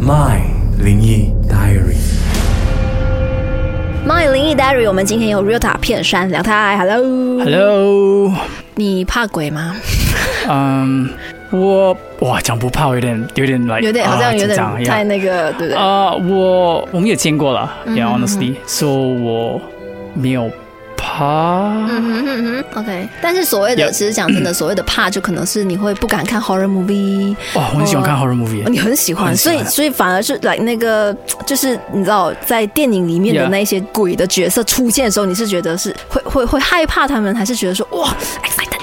My 灵异 Diary。My 灵异 Diary，我们今天有 Realta 片山聊太，Hello，Hello，你怕鬼吗？嗯，我哇讲不怕，有点有点来，有点好像有点太太那个，对不对？啊，我我们也见过了，Yeah 嗯 honestly，so 我没有怕。嗯哼嗯哼，OK。但是所谓的其实讲真的，所谓的怕，就可能是你会不敢看 horror movie，哇，我很喜欢看 horror movie，你很喜欢，所以所以反而是来那个，就是你知道，在电影里面的那些鬼的角色出现的时候，你是觉得是会会会害怕他们，还是觉得说哇 excited？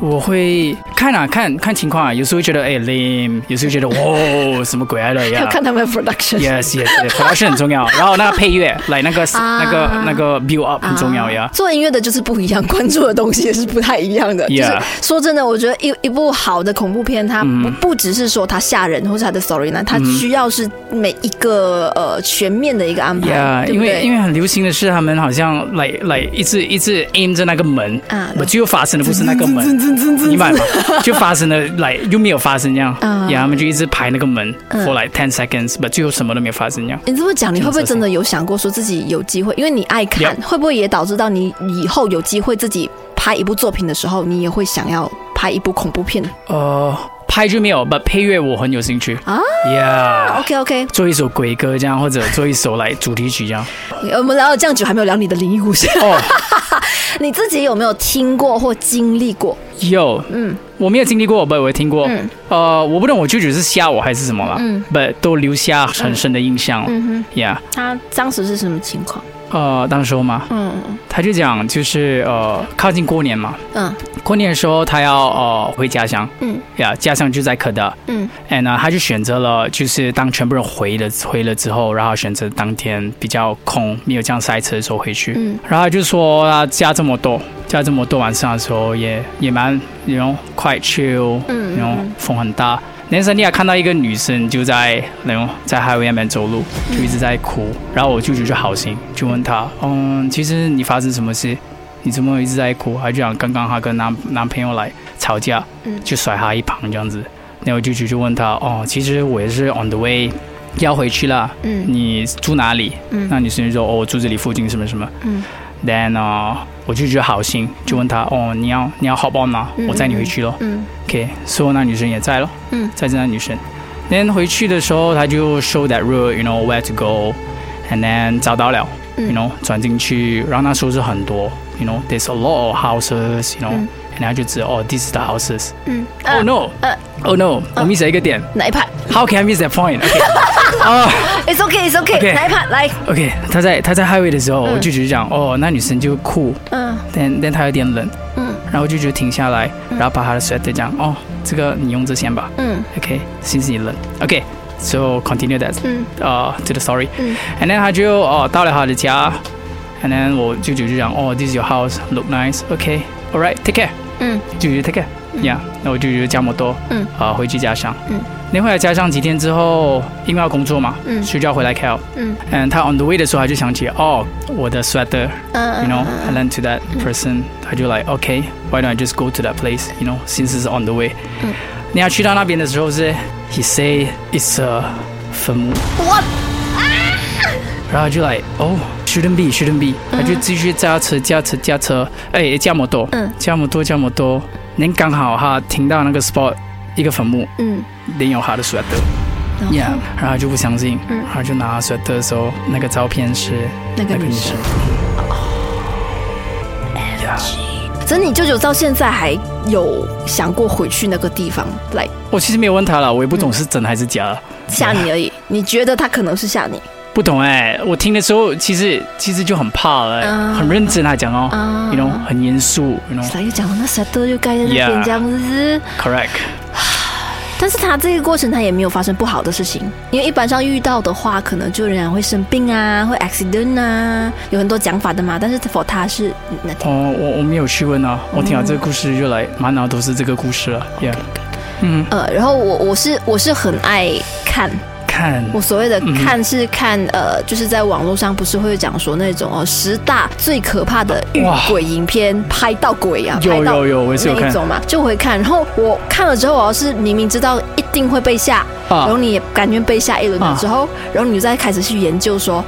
我会看啊，看看情况啊，有时候会觉得哎 lame，有时候觉得 哇什么鬼来了要。看他们的 production。Yes, yes, production 很重要。然后那个配乐，来那个啊那个那个 build up 很重要呀。做音乐的就是不一样，关注的东西也是不太一样的。就是说真的，我觉得一一部好的恐怖片，它不、不只是说它吓人或是它的 storyline，它需要是每一个呃全面的一个安排呀，因？为因为很流行的是，他们好像来来一直一直 aim 着那个门啊我最后发生的不是那个门，你明白吗？就发生了来又没有发生这样，然后，他们就一直排那个门嗯 for like ten seconds，but 最后什么都没有发生这样。你这么讲，你会不会真的有想过说自己有机会？因为你爱看会不会也导致到你以后有机会自己拍一部作品的时候，你也会想要拍一部恐怖片呃，拍就没有，but 配乐我很有兴趣啊，Yeah，？OK OK，做一首鬼歌这样，或者做一首来主题曲这样。我们聊了这样久，还没有聊你的灵异故事。哦，你自己有没有听过或经历过？有，嗯我没有经历过，but 我有听过。嗯呃，我不懂我舅舅是吓我还是什么了嗯，but 都留下很深的印象。嗯 Yeah，他当时是什么情况？呃，当时候嘛，嗯。他就讲就是呃，靠近过年嘛，嗯。过年的时候他要呃回家乡，嗯。呀，家乡就在可的，嗯。And 呢，他就选择了就是当全部人回了回了之后，然后选择当天比较空，没有这样塞车的时候回去，嗯。然后他就说他加这么多，加这么多晚上的时候也也蛮那种 quite chill，嗯然后风很大。那时候你还看到一个女生就在那种在 highway 那边走路，就一直在哭。然后我舅舅就好心，就问她，嗯，其实你发生什么事？你怎么一直在哭？她就讲刚刚她跟男男朋友来吵架嗯，就甩她一旁这样子。然后我舅舅就问她，哦，其实我也是 on the way 要回去了，嗯你住哪里？嗯那女生就说，哦，我住这里附近什么什么。嗯 Then 呢、我就觉得好心，就问他，哦，你要你要 on 吗？嗯我载你回去咯。嗯 OK，所以那女生也在咯，嗯在这那女生。Then 回去的时候，他就 show that road，you know where to go，and then 找到了嗯，you know 转进去，然后那时候是很多，you know there's a lot of houses，you know，、嗯and 他就知道哦，this is the houses。嗯 Oh no，呃 oh no，我 miss 了一个点哪一派，How can I miss that point？OK，哦。 ？It's okay, It's okay， OK 哪一派来？ OK，他在他在 highway 的时候，嗯我就只是讲哦，那女生就哭，嗯但但她有点冷，嗯然后我就觉得停下来，然后把她的 sweater 讲哦，这个你用这先吧嗯，OK，心是你冷，OK，so continue that，嗯呃、to the story，嗯 and then 他就哦到了他的家，and then 我舅舅就讲哦，this is your house，look nice，OK，all right，take care， 嗯舅舅 take care，yeah，那我舅舅就加摩多，嗯啊、回去家乡，嗯，那回来家乡几天之后，因为要工作嘛，嗯所以就要回来 Cal。嗯嗯，他 on the way 的时候，他就想起哦，我的 sweater，you 嗯 know，I lent to that person，他就 like OK，why don't I just go to that place，you know，since it's on the way。嗯你要去到那边的时候是，he say it's a 坟墓，，what，然后就 like 哦，shouldn't be，他就继续驾车驾车驾车，哎，加摩多，嗯。加摩多加摩多，您刚好哈停到那个 spot 一个坟墓，嗯。领有他的。然后？Yeah，然后他就不相信，嗯。然后就拿 sweater 的时候，那个照片是那个女生。呀，所以你舅舅到现在还有想过回去那个地方？来我其实没有问他了，我也不懂是真还是假，吓你而已？你觉得他可能是吓你？不懂哎。我听的时候，其实其实就很怕了、啊很认真来讲哦、啊 y o u know，很严肃，you know，correct。来又讲了，那舌头又盖在那边这样子。但是他这个过程他也没有发生不好的事情，因为一般上遇到的话，可能就仍然会生病啊，会 accident 啊，有很多讲法的嘛。但是 for 他是那哦，我我没有去问啊，我听到这个故事就来，满脑都是这个故事了，Yeah，嗯，呃，然后我我是我是很爱看看，我所谓的嗯。看是看，呃，就是在网络上不是会讲说那种哦十大最可怕的遇鬼影片，拍到鬼啊，有拍到有有我也是有看。那一种嘛，就会看。然后我看了之后，我要是明明知道一定会被吓，啊。然后你也感觉被吓一轮之后，然后你就再开始去研究说。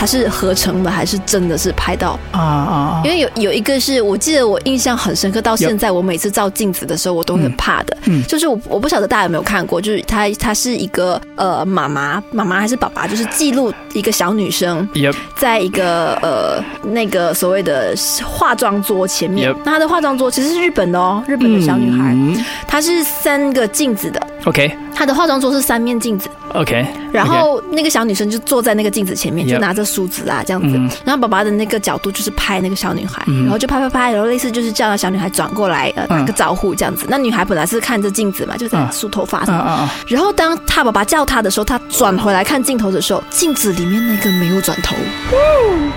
它是合成的还是真的是拍到？啊啊啊。因为有有一个是我记得我印象很深刻，到现在我每次照镜子的时候我都很怕的，嗯就是我我不晓得大家有没有看过，就是它它是一个呃妈妈妈妈还是爸爸，就是记录一个小女生在一个呃那个所谓的化妆桌前面。那她的化妆桌其实是日本的哦，日本的小女孩，嗯。她是三个镜子的，，OK。她的化妆桌是三面镜子，OK，然后那个小女生就坐在那个镜子前面，Yep。就拿着梳子啊这样子。嗯。然后爸爸的那个角度就是拍那个小女孩，嗯。然后就拍拍拍，然后类似就是叫小女孩转过来呃嗯。打个招呼这样子。那女孩本来是看着镜子嘛，就在嗯。梳头发什么。然后当她爸爸叫她的时候，她转回来看镜头的时候，镜子里面那个没有转头。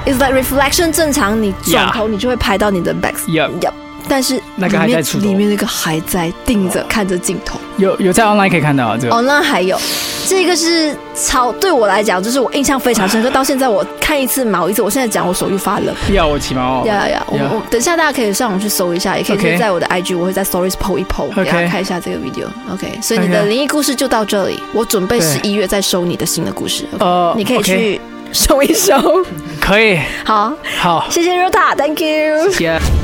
It's like reflection 正常，你转头你就会拍到你的 back。Yup Yup 但是那个还在出头里面那个还在盯着看着镜头。有有在 online 可以看到啊这个，哦，那还有，这个是超对我来讲，就是我印象非常深刻。到现在我看一次毛一次，我现在讲我手又发冷。要我起毛哦，呀呀呀！我我等一下大家可以上网去搜一下，也可以 OK 是在我的 IG，我会在 Stories PO 一 PO，给大家看一下这个 video。OK，所以你的灵异故事就到这里，我准备十一月再收你的新的故事。呃你可以去收一收。可以，好，好，谢谢 Rota，Thank you。谢谢。